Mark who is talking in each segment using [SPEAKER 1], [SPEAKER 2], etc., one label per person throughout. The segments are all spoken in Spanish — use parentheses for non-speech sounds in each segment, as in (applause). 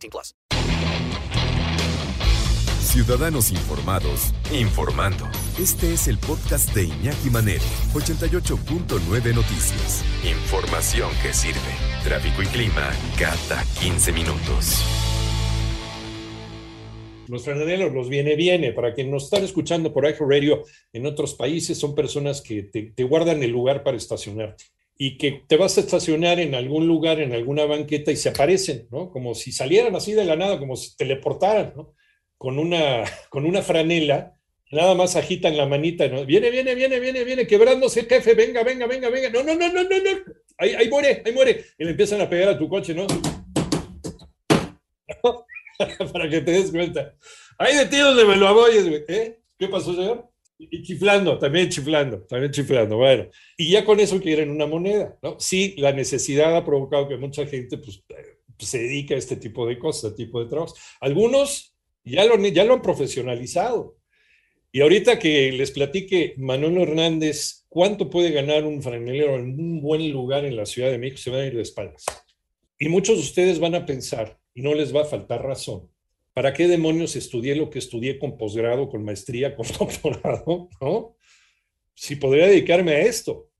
[SPEAKER 1] 18 plus.
[SPEAKER 2] Ciudadanos informados, informando. Este es el podcast de Iñaki Manero, 88.9 Noticias. Información que sirve. Tráfico y clima cada 15 minutos.
[SPEAKER 3] Los franeleros, los viene, viene. Para quienes nos están escuchando por iHeart Radio en otros países, son personas que te, te, guardan el lugar para estacionarte y que te vas a estacionar en algún lugar, en alguna banqueta y se aparecen, ¿no? Como si salieran así de la nada, como si teleportaran, ¿no? Con una, (laughs) con una franela, nada más agitan la manita, ¿no? Viene, viene, viene, viene, viene, quebrándose jefe, venga, venga, venga, venga. No, no, no, no, no, no. Ahí, ahí muere, ahí muere. Y le empiezan a pegar a tu coche, ¿no? (laughs) para que te des cuenta. Hay de tiros de Beloaboyes, güey. ¿Eh? ¿Qué pasó, señor? Y chiflando, también chiflando, también chiflando. Bueno, y ya con eso quieren una moneda, ¿no? Sí, la necesidad ha provocado que mucha gente pues, se dedique a este tipo de cosas, a este tipo de trabajos. Algunos ya lo, ya lo han profesionalizado. Y ahorita que les platique Manuel Hernández cuánto puede ganar un franelero en un buen lugar en la Ciudad de México, se van a ir de espaldas. Y muchos de ustedes van a pensar, y no les va a faltar razón. ¿Para qué demonios estudié lo que estudié con posgrado, con maestría, con (laughs) doctorado? ¿No? Si podría dedicarme a esto.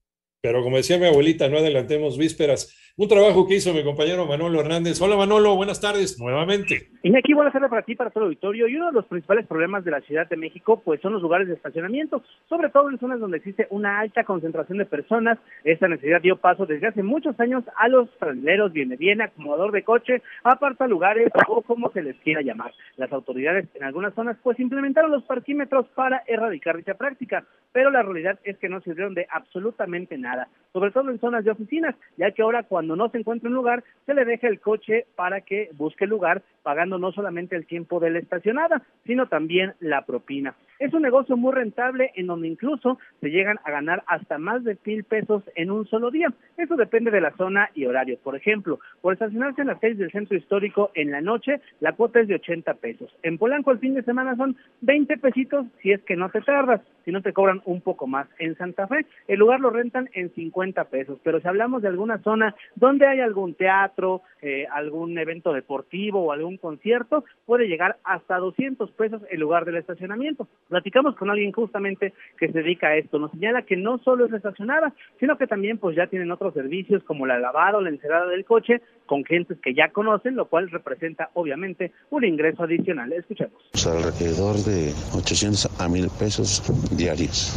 [SPEAKER 3] Pero como decía mi abuelita, no adelantemos vísperas. Un trabajo que hizo mi compañero Manolo Hernández. Hola Manolo, buenas tardes nuevamente.
[SPEAKER 4] Iñaki, buenas tardes para ti, para todo el auditorio. Y uno de los principales problemas de la Ciudad de México, pues son los lugares de estacionamiento, sobre todo en zonas donde existe una alta concentración de personas. Esta necesidad dio paso desde hace muchos años a los franeleros, viene bien, acomodador de coche, aparta lugares o como se les quiera llamar. Las autoridades en algunas zonas pues implementaron los parquímetros para erradicar dicha práctica, pero la realidad es que no sirvieron de absolutamente nada, sobre todo en zonas de oficinas, ya que ahora cuando no se encuentra un lugar, se le deja el coche para que busque lugar, pagando no solamente el tiempo de la estacionada, sino también la propina. Es un negocio muy rentable en donde incluso se llegan a ganar hasta más de mil pesos en un solo día. Eso depende de la zona y horario. Por ejemplo, por estacionarse en las calles del centro histórico en la noche, la cuota es de 80 pesos. En Polanco el fin de semana son 20 pesitos si es que no te tardas, si no te cobran un poco más. En Santa Fe el lugar lo rentan en 50 pesos, pero si hablamos de alguna zona donde hay algún teatro, eh, algún evento deportivo o algún concierto, puede llegar hasta 200 pesos el lugar del estacionamiento. Platicamos con alguien justamente que se dedica a esto. Nos señala que no solo es estacionada, sino que también pues ya tienen otros servicios como la lavada la encerada del coche con clientes que ya conocen, lo cual representa obviamente un ingreso adicional. Escuchemos.
[SPEAKER 5] Pues alrededor de 800 a 1000 pesos diarios.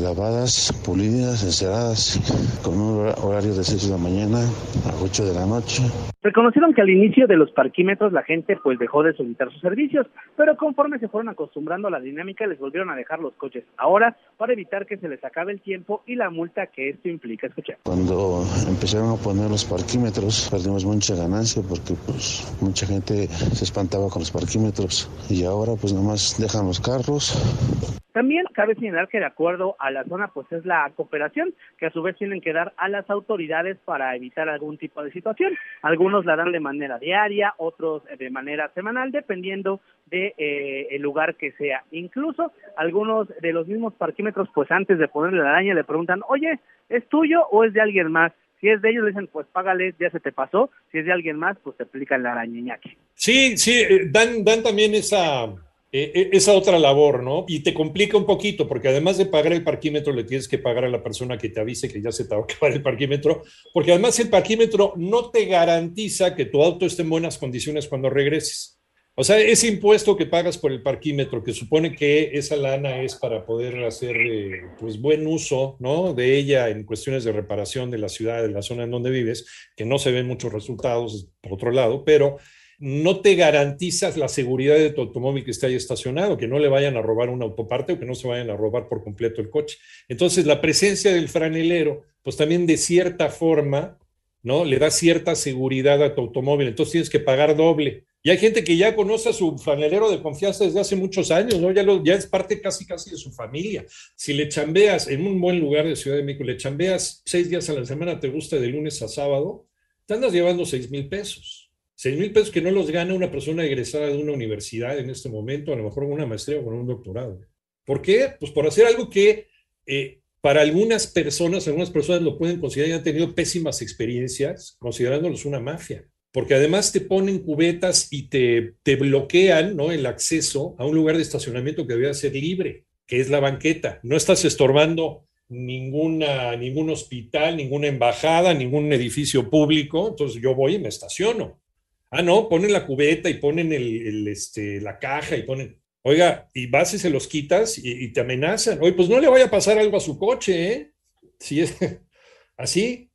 [SPEAKER 5] Lavadas, pulidas, enceradas, con un horario de 6 de la mañana a 8 de la noche.
[SPEAKER 4] Reconocieron que al inicio de los parquímetros la gente pues dejó de solicitar sus servicios, pero conforme se fueron acostumbrando a la dinámica les volvieron a dejar los coches. Ahora, para evitar que se les acabe el tiempo y la multa que esto implica. Escucha.
[SPEAKER 5] Cuando empezaron a poner los parquímetros, perdimos mucha ganancia porque pues mucha gente se espantaba con los parquímetros y ahora pues nomás dejan los carros.
[SPEAKER 4] También cabe señalar que de acuerdo a la zona, pues es la cooperación que a su vez tienen que dar a las autoridades para evitar algún tipo de situación. Algunos la dan de manera diaria, otros de manera semanal, dependiendo de eh, el lugar que sea. Incluso algunos de los mismos parquímetros, pues antes de ponerle la araña le preguntan, oye, ¿es tuyo o es de alguien más? Si es de ellos, le dicen, pues págale, ya se te pasó. Si es de alguien más, pues te aplican la araña.
[SPEAKER 3] Sí, sí, dan, dan también esa, eh, esa otra labor, ¿no? Y te complica un poquito, porque además de pagar el parquímetro, le tienes que pagar a la persona que te avise que ya se te va a acabar el parquímetro, porque además el parquímetro no te garantiza que tu auto esté en buenas condiciones cuando regreses. O sea, ese impuesto que pagas por el parquímetro, que supone que esa lana es para poder hacer eh, pues buen uso ¿no? de ella en cuestiones de reparación de la ciudad, de la zona en donde vives, que no se ven muchos resultados por otro lado, pero no te garantizas la seguridad de tu automóvil que esté ahí estacionado, que no le vayan a robar una autoparte o que no se vayan a robar por completo el coche. Entonces, la presencia del franelero, pues también de cierta forma, ¿no? Le da cierta seguridad a tu automóvil. Entonces tienes que pagar doble Y hay gente que ya conoce a su franelero de confianza desde hace muchos años, ¿no? Ya, lo, ya es parte casi casi de su familia. Si le chambeas en un buen lugar de Ciudad de México, le chambeas seis días a la semana, te gusta de lunes a sábado, te andas llevando seis mil pesos. Seis mil pesos que no los gana una persona egresada de una universidad en este momento, a lo mejor con una maestría o con un doctorado. ¿Por qué? Pues por hacer algo que eh, para algunas personas, algunas personas lo pueden considerar y han tenido pésimas experiencias, considerándolos una mafia porque además te ponen cubetas y te, te bloquean ¿no? el acceso a un lugar de estacionamiento que debe ser libre, que es la banqueta. No estás estorbando ninguna, ningún hospital, ninguna embajada, ningún edificio público, entonces yo voy y me estaciono. Ah, no, ponen la cubeta y ponen el, este, la caja y ponen, oiga, y vas y se los quitas y, te amenazan. Oye, pues no le vaya a pasar algo a su coche, ¿eh? Si es (laughs) así,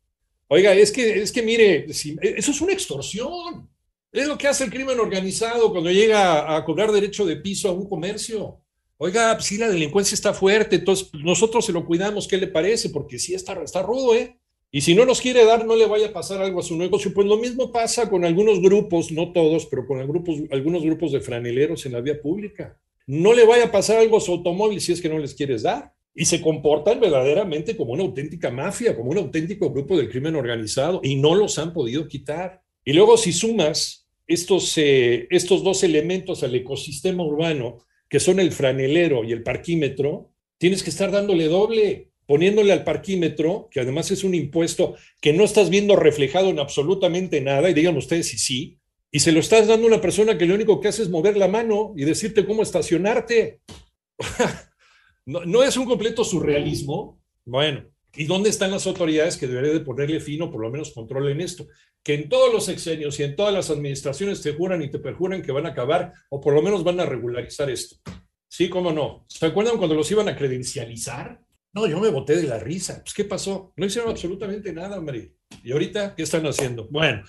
[SPEAKER 3] Oiga, es que, es que mire, si, eso es una extorsión. Es lo que hace el crimen organizado cuando llega a, cobrar derecho de piso a un comercio. Oiga, pues sí, la delincuencia está fuerte, entonces nosotros se lo cuidamos, ¿qué le parece? Porque sí está, está rudo, ¿eh? Y si no nos quiere dar, no le vaya a pasar algo a su negocio. Pues lo mismo pasa con algunos grupos, no todos, pero con algunos grupos de franeleros en la vía pública. No le vaya a pasar algo a su automóvil si es que no les quieres dar y se comportan verdaderamente como una auténtica mafia, como un auténtico grupo del crimen organizado y no los han podido quitar. Y luego si sumas estos, eh, estos dos elementos al ecosistema urbano, que son el franelero y el parquímetro, tienes que estar dándole doble, poniéndole al parquímetro, que además es un impuesto que no estás viendo reflejado en absolutamente nada, y digan ustedes si sí, y se lo estás dando a una persona que lo único que hace es mover la mano y decirte cómo estacionarte. (laughs) ¿No, es un completo surrealismo? Bueno, ¿y dónde están las autoridades que deberían de ponerle fin o por lo menos controlen esto? Que en todos los sexenios y en todas las administraciones te juran y te perjuran que van a acabar o por lo menos van a regularizar esto. Sí, cómo no. ¿Se acuerdan cuando los iban a credencializar? No, yo me boté de la risa. Pues, ¿qué pasó? No hicieron absolutamente nada, hombre. ¿Y ahorita qué están haciendo? Bueno,